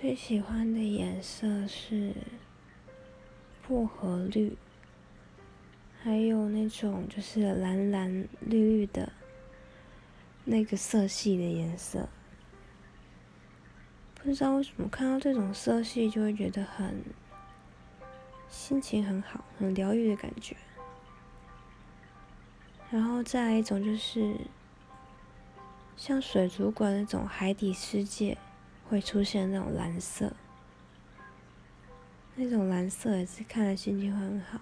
最喜欢的颜色是薄荷绿，还有那种就是蓝蓝绿绿的那个色系的颜色。不知道为什么看到这种色系就会觉得很心情很好，很疗愈的感觉。然后再来一种就是像水族馆那种海底世界。会出现那种蓝色，那种蓝色也是看了心情会很好。